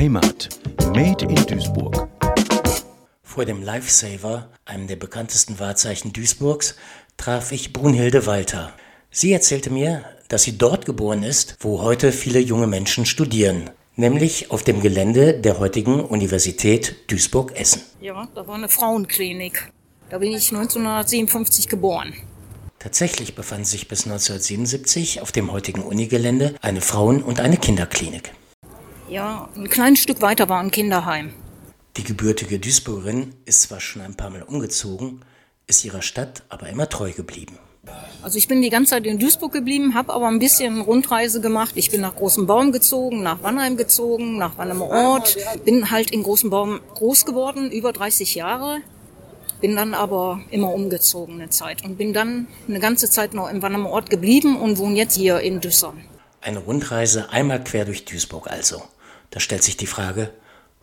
Heimat. Made in Duisburg. Vor dem Lifesaver, einem der bekanntesten Wahrzeichen Duisburgs, traf ich Brunhilde Walter. Sie erzählte mir, dass sie dort geboren ist, wo heute viele junge Menschen studieren, nämlich auf dem Gelände der heutigen Universität Duisburg-Essen. Ja, da war eine Frauenklinik. Da bin ich 1957 geboren. Tatsächlich befand sich bis 1977 auf dem heutigen Unigelände eine Frauen- und eine Kinderklinik. Ja, ein kleines Stück weiter war ein Kinderheim. Die gebürtige Duisburgerin ist zwar schon ein paar Mal umgezogen, ist ihrer Stadt aber immer treu geblieben. Also ich bin die ganze Zeit in Duisburg geblieben, habe aber ein bisschen Rundreise gemacht. Ich bin nach Großem Baum gezogen, nach Wannheim gezogen, nach Wannheimer Ort. Bin halt in Großem Baum groß geworden, über 30 Jahre. Bin dann aber immer umgezogen eine Zeit und bin dann eine ganze Zeit noch im Wannheimer Ort geblieben und wohne jetzt hier in Düssern. Eine Rundreise einmal quer durch Duisburg also. Da stellt sich die Frage,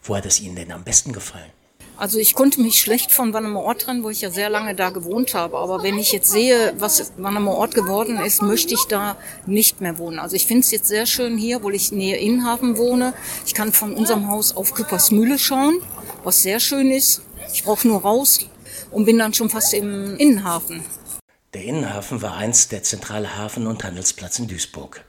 wo hat es Ihnen denn am besten gefallen? Also ich konnte mich schlecht von Wannemer Ort trennen, wo ich ja sehr lange da gewohnt habe. Aber wenn ich jetzt sehe, was Wannemer Ort geworden ist, möchte ich da nicht mehr wohnen. Also ich finde es jetzt sehr schön hier, wo ich nähe Innenhafen wohne. Ich kann von unserem Haus auf Küppersmühle schauen, was sehr schön ist. Ich brauche nur raus und bin dann schon fast im Innenhafen. Der Innenhafen war einst der zentrale Hafen- und Handelsplatz in Duisburg.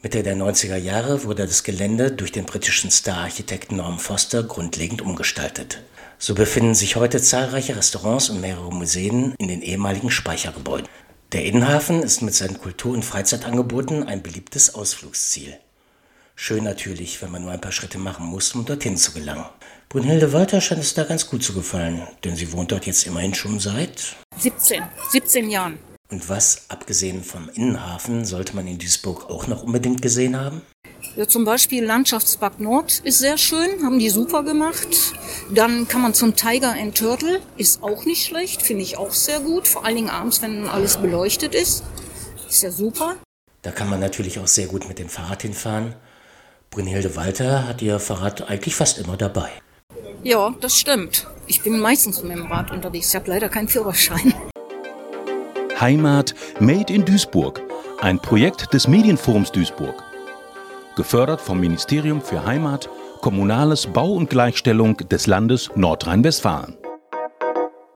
Mitte der 90er Jahre wurde das Gelände durch den britischen Star-Architekten Norm Foster grundlegend umgestaltet. So befinden sich heute zahlreiche Restaurants und mehrere Museen in den ehemaligen Speichergebäuden. Der Innenhafen ist mit seinen Kultur- und Freizeitangeboten ein beliebtes Ausflugsziel. Schön natürlich, wenn man nur ein paar Schritte machen muss, um dorthin zu gelangen. Brunhilde Walter scheint es da ganz gut zu gefallen, denn sie wohnt dort jetzt immerhin schon seit 17, 17 Jahren. Und was, abgesehen vom Innenhafen, sollte man in Duisburg auch noch unbedingt gesehen haben? Ja, zum Beispiel Landschaftspark Nord ist sehr schön, haben die super gemacht. Dann kann man zum Tiger and Turtle, ist auch nicht schlecht, finde ich auch sehr gut. Vor allen Dingen abends, wenn alles beleuchtet ist. Ist ja super. Da kann man natürlich auch sehr gut mit dem Fahrrad hinfahren. Brunhilde Walter hat ihr Fahrrad eigentlich fast immer dabei. Ja, das stimmt. Ich bin meistens mit dem Rad unterwegs. Ich habe leider keinen Führerschein. Heimat Made in Duisburg. Ein Projekt des Medienforums Duisburg. Gefördert vom Ministerium für Heimat, Kommunales Bau und Gleichstellung des Landes Nordrhein-Westfalen.